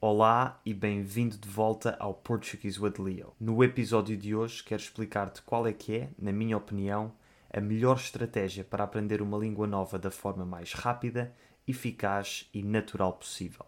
Olá e bem-vindo de volta ao Portuguese with Leo. No episódio de hoje quero explicar-te qual é que é, na minha opinião, a melhor estratégia para aprender uma língua nova da forma mais rápida, eficaz e natural possível.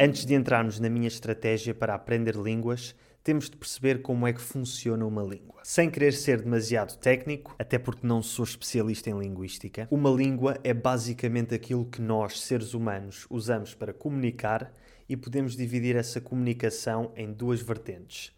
Antes de entrarmos na minha estratégia para aprender línguas, temos de perceber como é que funciona uma língua. Sem querer ser demasiado técnico, até porque não sou especialista em linguística, uma língua é basicamente aquilo que nós, seres humanos, usamos para comunicar e podemos dividir essa comunicação em duas vertentes: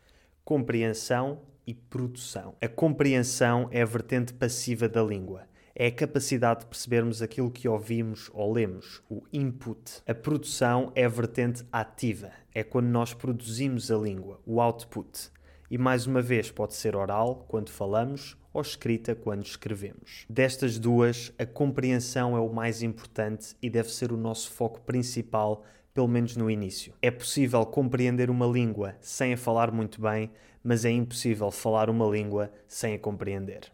compreensão e produção. A compreensão é a vertente passiva da língua é a capacidade de percebermos aquilo que ouvimos ou lemos, o input. A produção é a vertente ativa, é quando nós produzimos a língua, o output. E mais uma vez pode ser oral, quando falamos, ou escrita, quando escrevemos. Destas duas, a compreensão é o mais importante e deve ser o nosso foco principal, pelo menos no início. É possível compreender uma língua sem a falar muito bem, mas é impossível falar uma língua sem a compreender.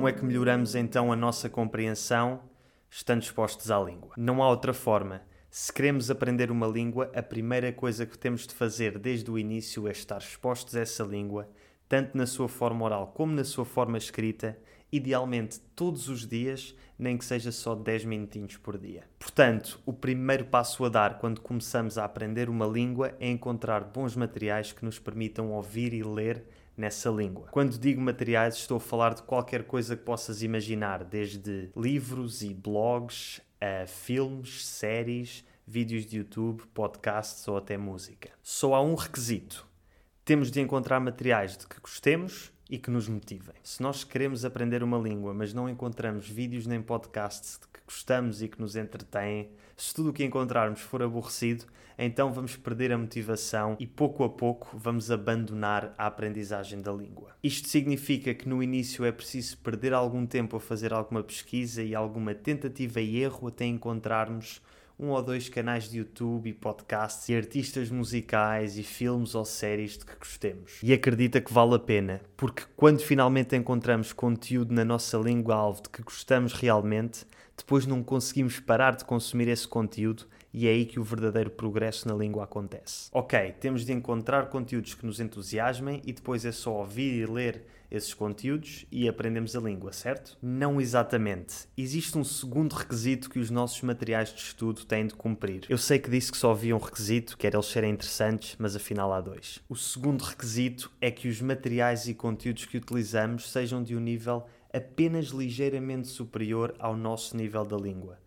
Como é que melhoramos então a nossa compreensão estando expostos à língua? Não há outra forma. Se queremos aprender uma língua, a primeira coisa que temos de fazer desde o início é estar expostos a essa língua, tanto na sua forma oral como na sua forma escrita, idealmente todos os dias, nem que seja só 10 minutinhos por dia. Portanto, o primeiro passo a dar quando começamos a aprender uma língua é encontrar bons materiais que nos permitam ouvir e ler nessa língua. Quando digo materiais, estou a falar de qualquer coisa que possas imaginar, desde livros e blogs, a filmes, séries, vídeos de YouTube, podcasts ou até música. Só há um requisito: temos de encontrar materiais de que gostemos e que nos motivem. Se nós queremos aprender uma língua, mas não encontramos vídeos nem podcasts que gostamos e que nos entretêm, se tudo o que encontrarmos for aborrecido, então vamos perder a motivação e pouco a pouco vamos abandonar a aprendizagem da língua. Isto significa que no início é preciso perder algum tempo a fazer alguma pesquisa e alguma tentativa e erro até encontrarmos um ou dois canais de YouTube e podcasts e artistas musicais e filmes ou séries de que gostemos. E acredita que vale a pena, porque quando finalmente encontramos conteúdo na nossa língua-alvo de que gostamos realmente, depois não conseguimos parar de consumir esse conteúdo e é aí que o verdadeiro progresso na língua acontece. Ok, temos de encontrar conteúdos que nos entusiasmem e depois é só ouvir e ler esses conteúdos e aprendemos a língua, certo? Não exatamente. Existe um segundo requisito que os nossos materiais de estudo têm de cumprir. Eu sei que disse que só havia um requisito, que era eles serem interessantes, mas afinal há dois. O segundo requisito é que os materiais e conteúdos que utilizamos sejam de um nível apenas ligeiramente superior ao nosso nível da língua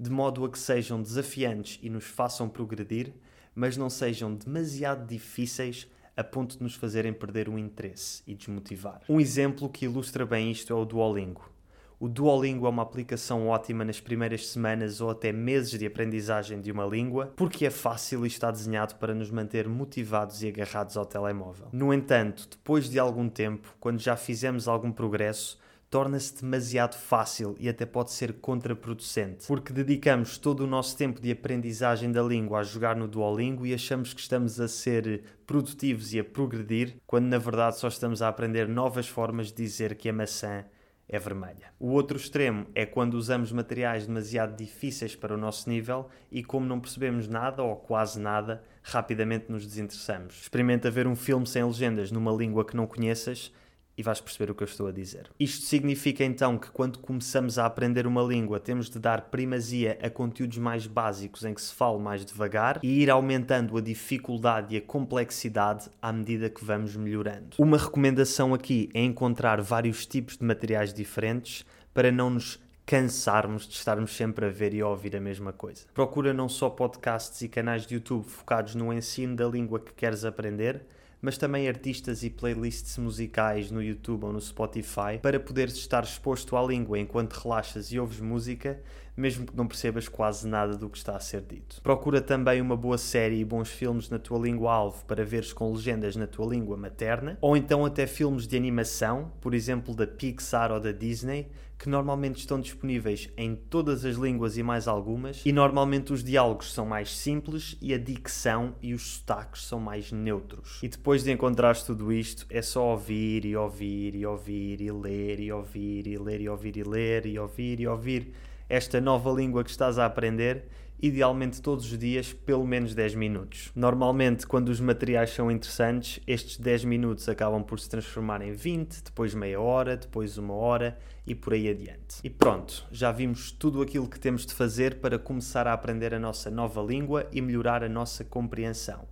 de modo a que sejam desafiantes e nos façam progredir, mas não sejam demasiado difíceis a ponto de nos fazerem perder o interesse e desmotivar. Um exemplo que ilustra bem isto é o Duolingo. O Duolingo é uma aplicação ótima nas primeiras semanas ou até meses de aprendizagem de uma língua, porque é fácil e está desenhado para nos manter motivados e agarrados ao telemóvel. No entanto, depois de algum tempo, quando já fizemos algum progresso, torna-se demasiado fácil e até pode ser contraproducente, porque dedicamos todo o nosso tempo de aprendizagem da língua a jogar no Duolingo e achamos que estamos a ser produtivos e a progredir, quando na verdade só estamos a aprender novas formas de dizer que a maçã é vermelha. O outro extremo é quando usamos materiais demasiado difíceis para o nosso nível e, como não percebemos nada ou quase nada, rapidamente nos desinteressamos. Experimenta ver um filme sem legendas numa língua que não conheças e vais perceber o que eu estou a dizer. Isto significa então que quando começamos a aprender uma língua, temos de dar primazia a conteúdos mais básicos em que se fala mais devagar e ir aumentando a dificuldade e a complexidade à medida que vamos melhorando. Uma recomendação aqui é encontrar vários tipos de materiais diferentes para não nos cansarmos de estarmos sempre a ver e a ouvir a mesma coisa. Procura não só podcasts e canais de YouTube focados no ensino da língua que queres aprender, mas também artistas e playlists musicais no YouTube ou no Spotify para poderes estar exposto à língua enquanto relaxas e ouves música, mesmo que não percebas quase nada do que está a ser dito. Procura também uma boa série e bons filmes na tua língua-alvo para veres com legendas na tua língua materna, ou então até filmes de animação, por exemplo da Pixar ou da Disney, que normalmente estão disponíveis em todas as línguas e mais algumas, e normalmente os diálogos são mais simples e a dicção e os sotaques são mais neutros. E depois de encontrares tudo isto, é só ouvir e ouvir e ouvir e ler e ouvir e ler e ouvir e ler e ouvir e ouvir esta nova língua que estás a aprender idealmente todos os dias, pelo menos 10 minutos. Normalmente, quando os materiais são interessantes, estes 10 minutos acabam por se transformar em 20, depois meia hora, depois uma hora e por aí adiante. E pronto, já vimos tudo aquilo que temos de fazer para começar a aprender a nossa nova língua e melhorar a nossa compreensão.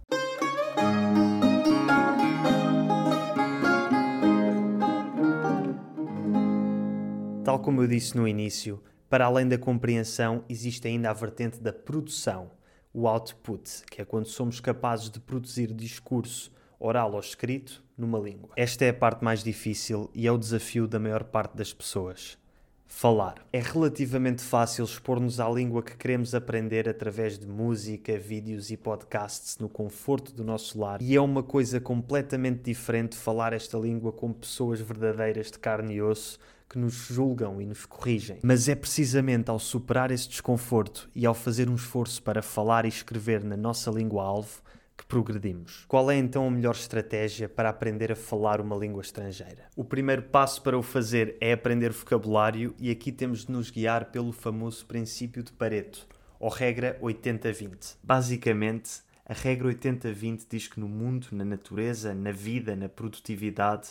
Tal como eu disse no início, para além da compreensão, existe ainda a vertente da produção, o output, que é quando somos capazes de produzir discurso oral ou escrito numa língua. Esta é a parte mais difícil e é o desafio da maior parte das pessoas. Falar. É relativamente fácil expor-nos à língua que queremos aprender através de música, vídeos e podcasts no conforto do nosso lar, e é uma coisa completamente diferente falar esta língua com pessoas verdadeiras de carne e osso que nos julgam e nos corrigem. Mas é precisamente ao superar esse desconforto e ao fazer um esforço para falar e escrever na nossa língua-alvo que progredimos. Qual é então a melhor estratégia para aprender a falar uma língua estrangeira? O primeiro passo para o fazer é aprender vocabulário e aqui temos de nos guiar pelo famoso princípio de Pareto, ou regra 80-20. Basicamente, a regra 80-20 diz que no mundo, na natureza, na vida, na produtividade,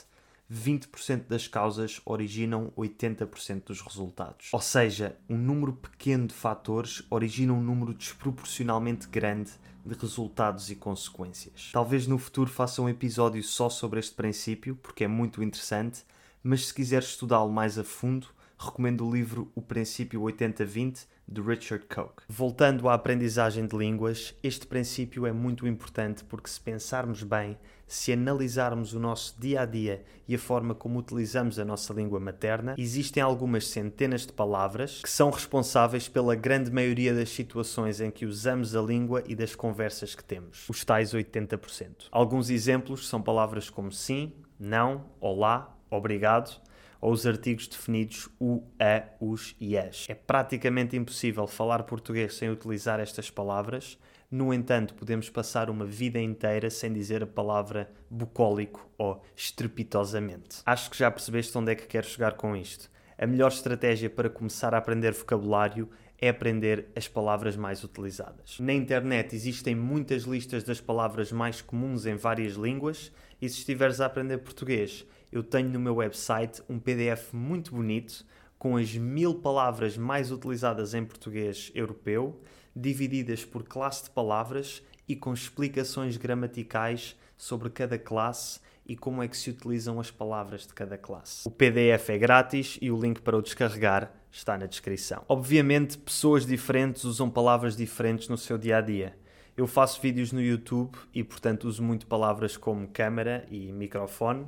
20% das causas originam 80% dos resultados. Ou seja, um número pequeno de fatores origina um número desproporcionalmente grande de resultados e consequências. Talvez no futuro faça um episódio só sobre este princípio, porque é muito interessante, mas se quiseres estudá-lo mais a fundo, recomendo o livro O Princípio 80-20 de Richard Koch. Voltando à aprendizagem de línguas, este princípio é muito importante porque, se pensarmos bem, se analisarmos o nosso dia a dia e a forma como utilizamos a nossa língua materna, existem algumas centenas de palavras que são responsáveis pela grande maioria das situações em que usamos a língua e das conversas que temos, os tais 80%. Alguns exemplos são palavras como sim, não, olá, obrigado ou os artigos definidos o, a, os e as. É praticamente impossível falar português sem utilizar estas palavras. No entanto, podemos passar uma vida inteira sem dizer a palavra bucólico ou estrepitosamente. Acho que já percebeste onde é que quero chegar com isto. A melhor estratégia para começar a aprender vocabulário é aprender as palavras mais utilizadas. Na internet existem muitas listas das palavras mais comuns em várias línguas e se estiveres a aprender português eu tenho no meu website um PDF muito bonito com as mil palavras mais utilizadas em português europeu, divididas por classe de palavras e com explicações gramaticais sobre cada classe e como é que se utilizam as palavras de cada classe. O PDF é grátis e o link para o descarregar está na descrição. Obviamente, pessoas diferentes usam palavras diferentes no seu dia a dia. Eu faço vídeos no YouTube e, portanto, uso muito palavras como câmera e microfone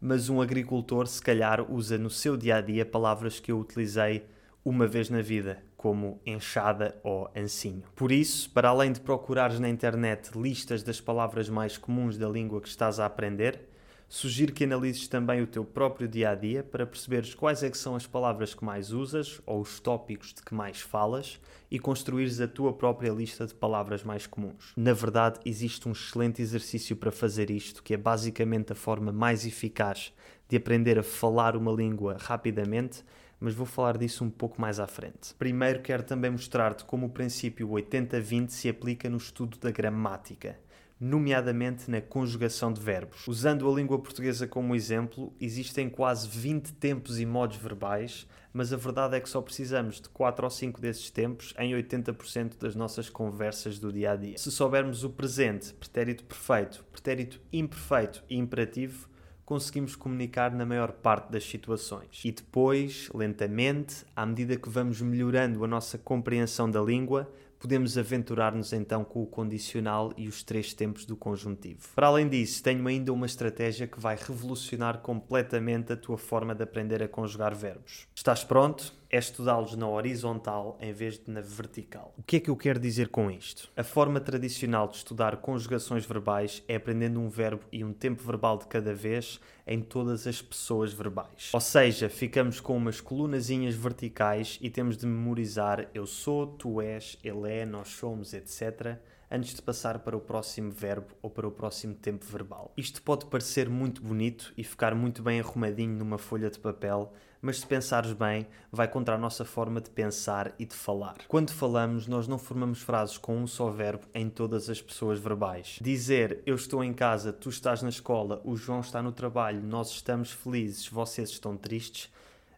mas um agricultor se calhar usa no seu dia a dia palavras que eu utilizei uma vez na vida, como enxada ou ancinho. Por isso, para além de procurares na internet listas das palavras mais comuns da língua que estás a aprender, Sugiro que analises também o teu próprio dia a dia para perceberes quais é são as palavras que mais usas ou os tópicos de que mais falas e construires a tua própria lista de palavras mais comuns. Na verdade, existe um excelente exercício para fazer isto, que é basicamente a forma mais eficaz de aprender a falar uma língua rapidamente, mas vou falar disso um pouco mais à frente. Primeiro quero também mostrar-te como o princípio 80-20 se aplica no estudo da gramática nomeadamente na conjugação de verbos. Usando a língua portuguesa como exemplo, existem quase 20 tempos e modos verbais, mas a verdade é que só precisamos de 4 ou 5 desses tempos em 80% das nossas conversas do dia a dia. Se soubermos o presente, pretérito perfeito, pretérito imperfeito e imperativo, conseguimos comunicar na maior parte das situações. E depois, lentamente, à medida que vamos melhorando a nossa compreensão da língua, podemos aventurar-nos então com o condicional e os três tempos do conjuntivo. Para além disso, tenho ainda uma estratégia que vai revolucionar completamente a tua forma de aprender a conjugar verbos. Estás pronto? É estudá-los na horizontal em vez de na vertical. O que é que eu quero dizer com isto? A forma tradicional de estudar conjugações verbais é aprendendo um verbo e um tempo verbal de cada vez em todas as pessoas verbais. Ou seja, ficamos com umas colunazinhas verticais e temos de memorizar eu sou, tu és, ele é, nós somos, etc antes de passar para o próximo verbo ou para o próximo tempo verbal. Isto pode parecer muito bonito e ficar muito bem arrumadinho numa folha de papel, mas se pensares bem, vai contra a nossa forma de pensar e de falar. Quando falamos, nós não formamos frases com um só verbo em todas as pessoas verbais. Dizer eu estou em casa, tu estás na escola, o João está no trabalho, nós estamos felizes, vocês estão tristes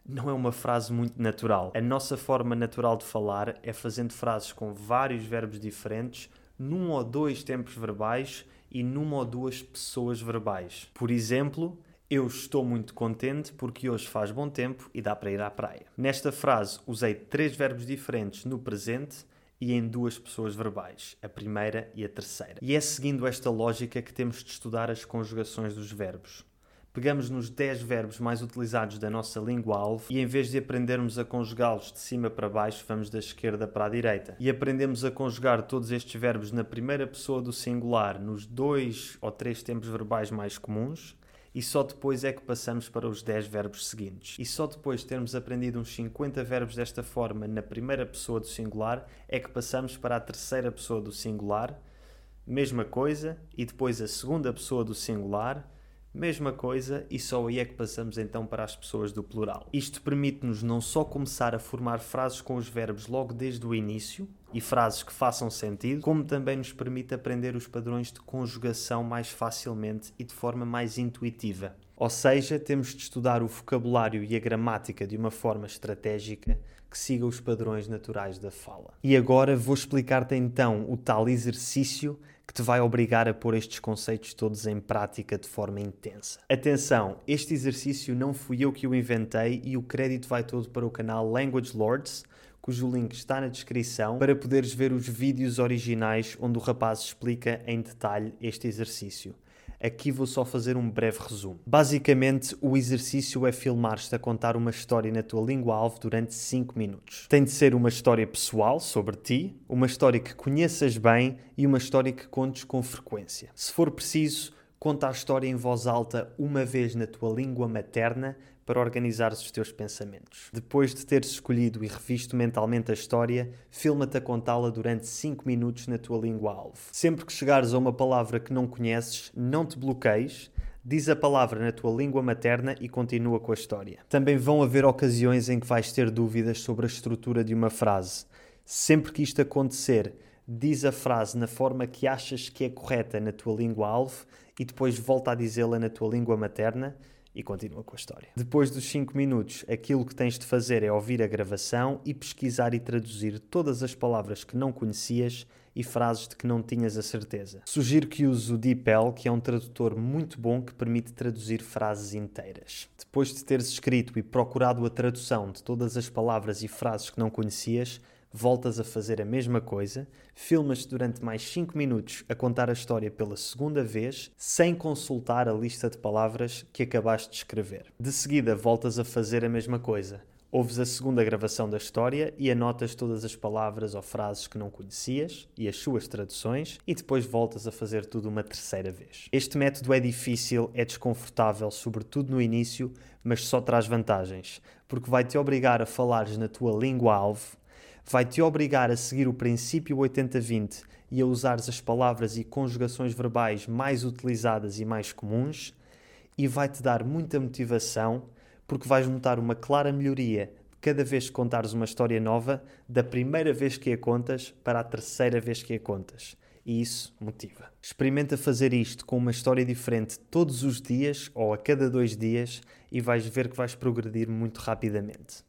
não é uma frase muito natural. A nossa forma natural de falar é fazendo frases com vários verbos diferentes num ou dois tempos verbais e numa ou duas pessoas verbais. Por exemplo, eu estou muito contente porque hoje faz bom tempo e dá para ir à praia. Nesta frase usei três verbos diferentes no presente e em duas pessoas verbais, a primeira e a terceira. E é seguindo esta lógica que temos de estudar as conjugações dos verbos pegamos nos 10 verbos mais utilizados da nossa língua-alvo e em vez de aprendermos a conjugá-los de cima para baixo, vamos da esquerda para a direita. E aprendemos a conjugar todos estes verbos na primeira pessoa do singular, nos dois ou três tempos verbais mais comuns, e só depois é que passamos para os 10 verbos seguintes. E só depois de termos aprendido uns 50 verbos desta forma na primeira pessoa do singular é que passamos para a terceira pessoa do singular, mesma coisa, e depois a segunda pessoa do singular Mesma coisa, e só aí é que passamos então para as pessoas do plural. Isto permite-nos não só começar a formar frases com os verbos logo desde o início, e frases que façam sentido, como também nos permite aprender os padrões de conjugação mais facilmente e de forma mais intuitiva. Ou seja, temos de estudar o vocabulário e a gramática de uma forma estratégica que siga os padrões naturais da fala. E agora vou explicar-te então o tal exercício que te vai obrigar a pôr estes conceitos todos em prática de forma intensa. Atenção, este exercício não fui eu que o inventei e o crédito vai todo para o canal Language Lords, cujo link está na descrição, para poderes ver os vídeos originais onde o rapaz explica em detalhe este exercício. Aqui vou só fazer um breve resumo. Basicamente, o exercício é filmar-te a contar uma história na tua língua-alvo durante 5 minutos. Tem de ser uma história pessoal sobre ti, uma história que conheças bem e uma história que contes com frequência. Se for preciso, conta a história em voz alta uma vez na tua língua materna para organizar os teus pensamentos. Depois de teres escolhido e revisto mentalmente a história, filma-te a contá-la durante 5 minutos na tua língua-alvo. Sempre que chegares a uma palavra que não conheces, não te bloqueis, diz a palavra na tua língua materna e continua com a história. Também vão haver ocasiões em que vais ter dúvidas sobre a estrutura de uma frase. Sempre que isto acontecer, diz a frase na forma que achas que é correta na tua língua-alvo e depois volta a dizê-la na tua língua materna e continua com a história. Depois dos 5 minutos, aquilo que tens de fazer é ouvir a gravação e pesquisar e traduzir todas as palavras que não conhecias e frases de que não tinhas a certeza. Sugiro que uses o DeepL, que é um tradutor muito bom que permite traduzir frases inteiras. Depois de teres escrito e procurado a tradução de todas as palavras e frases que não conhecias, voltas a fazer a mesma coisa, filmas durante mais 5 minutos a contar a história pela segunda vez, sem consultar a lista de palavras que acabaste de escrever. De seguida, voltas a fazer a mesma coisa. Ouves a segunda gravação da história e anotas todas as palavras ou frases que não conhecias e as suas traduções, e depois voltas a fazer tudo uma terceira vez. Este método é difícil, é desconfortável, sobretudo no início, mas só traz vantagens, porque vai te obrigar a falares na tua língua-alvo vai te obrigar a seguir o princípio 80-20 e a usares as palavras e conjugações verbais mais utilizadas e mais comuns, e vai-te dar muita motivação porque vais notar uma clara melhoria cada vez que contares uma história nova, da primeira vez que a contas para a terceira vez que a contas. E isso motiva. Experimenta fazer isto com uma história diferente todos os dias ou a cada dois dias e vais ver que vais progredir muito rapidamente.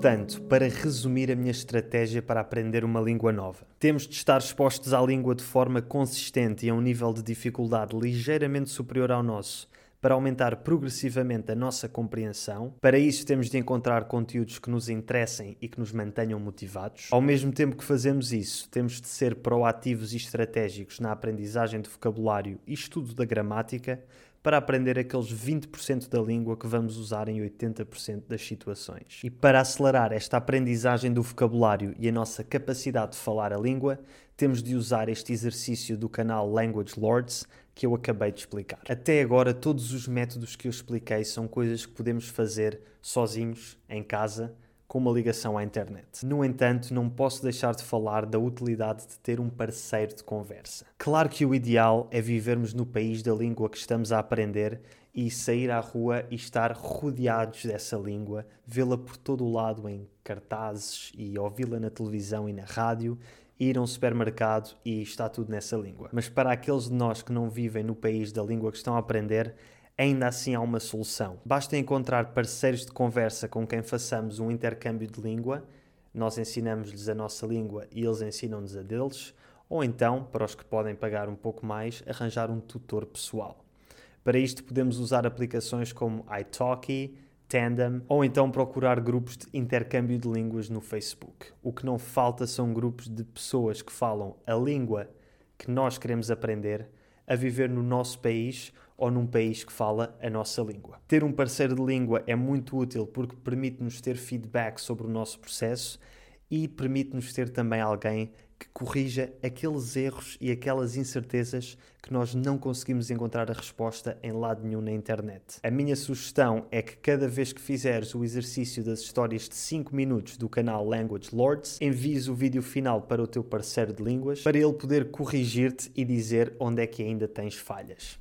Portanto, para resumir a minha estratégia para aprender uma língua nova, temos de estar expostos à língua de forma consistente e a um nível de dificuldade ligeiramente superior ao nosso, para aumentar progressivamente a nossa compreensão. Para isso, temos de encontrar conteúdos que nos interessem e que nos mantenham motivados. Ao mesmo tempo que fazemos isso, temos de ser proativos e estratégicos na aprendizagem de vocabulário e estudo da gramática para aprender aqueles 20% da língua que vamos usar em 80% das situações. E para acelerar esta aprendizagem do vocabulário e a nossa capacidade de falar a língua, temos de usar este exercício do canal Language Lords que eu acabei de explicar. Até agora, todos os métodos que eu expliquei são coisas que podemos fazer sozinhos, em casa, com uma ligação à internet. No entanto, não posso deixar de falar da utilidade de ter um parceiro de conversa. Claro que o ideal é vivermos no país da língua que estamos a aprender e sair à rua e estar rodeados dessa língua, vê-la por todo o lado em cartazes e ouvi-la na televisão e na rádio ir a um supermercado e está tudo nessa língua. Mas para aqueles de nós que não vivem no país da língua que estão a aprender, ainda assim há uma solução. Basta encontrar parceiros de conversa com quem façamos um intercâmbio de língua, nós ensinamos-lhes a nossa língua e eles ensinam-nos a deles, ou então, para os que podem pagar um pouco mais, arranjar um tutor pessoal. Para isto podemos usar aplicações como italki, Tandem ou então procurar grupos de intercâmbio de línguas no Facebook. O que não falta são grupos de pessoas que falam a língua que nós queremos aprender a viver no nosso país ou num país que fala a nossa língua. Ter um parceiro de língua é muito útil porque permite-nos ter feedback sobre o nosso processo e permite-nos ter também alguém que corrija aqueles erros e aquelas incertezas que nós não conseguimos encontrar a resposta em lado nenhum na internet. A minha sugestão é que cada vez que fizeres o exercício das histórias de 5 minutos do canal Language Lords, envies o vídeo final para o teu parceiro de línguas para ele poder corrigir-te e dizer onde é que ainda tens falhas.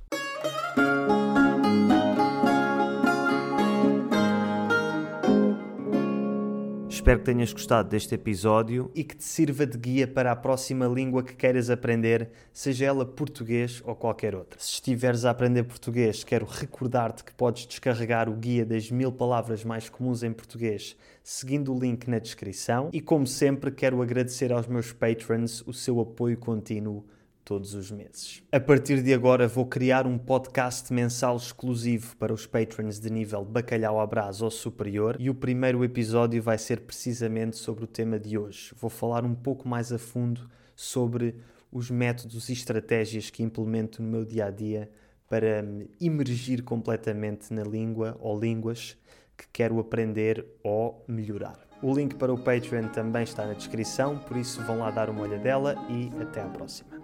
Espero que tenhas gostado deste episódio e que te sirva de guia para a próxima língua que queiras aprender, seja ela português ou qualquer outra. Se estiveres a aprender português, quero recordar-te que podes descarregar o guia das mil palavras mais comuns em português seguindo o link na descrição. E como sempre, quero agradecer aos meus patrons o seu apoio contínuo todos os meses. A partir de agora vou criar um podcast mensal exclusivo para os patrons de nível bacalhau à brás ou superior e o primeiro episódio vai ser precisamente sobre o tema de hoje. Vou falar um pouco mais a fundo sobre os métodos e estratégias que implemento no meu dia a dia para me imergir completamente na língua ou línguas que quero aprender ou melhorar. O link para o Patreon também está na descrição, por isso vão lá dar uma olhadela e até à próxima.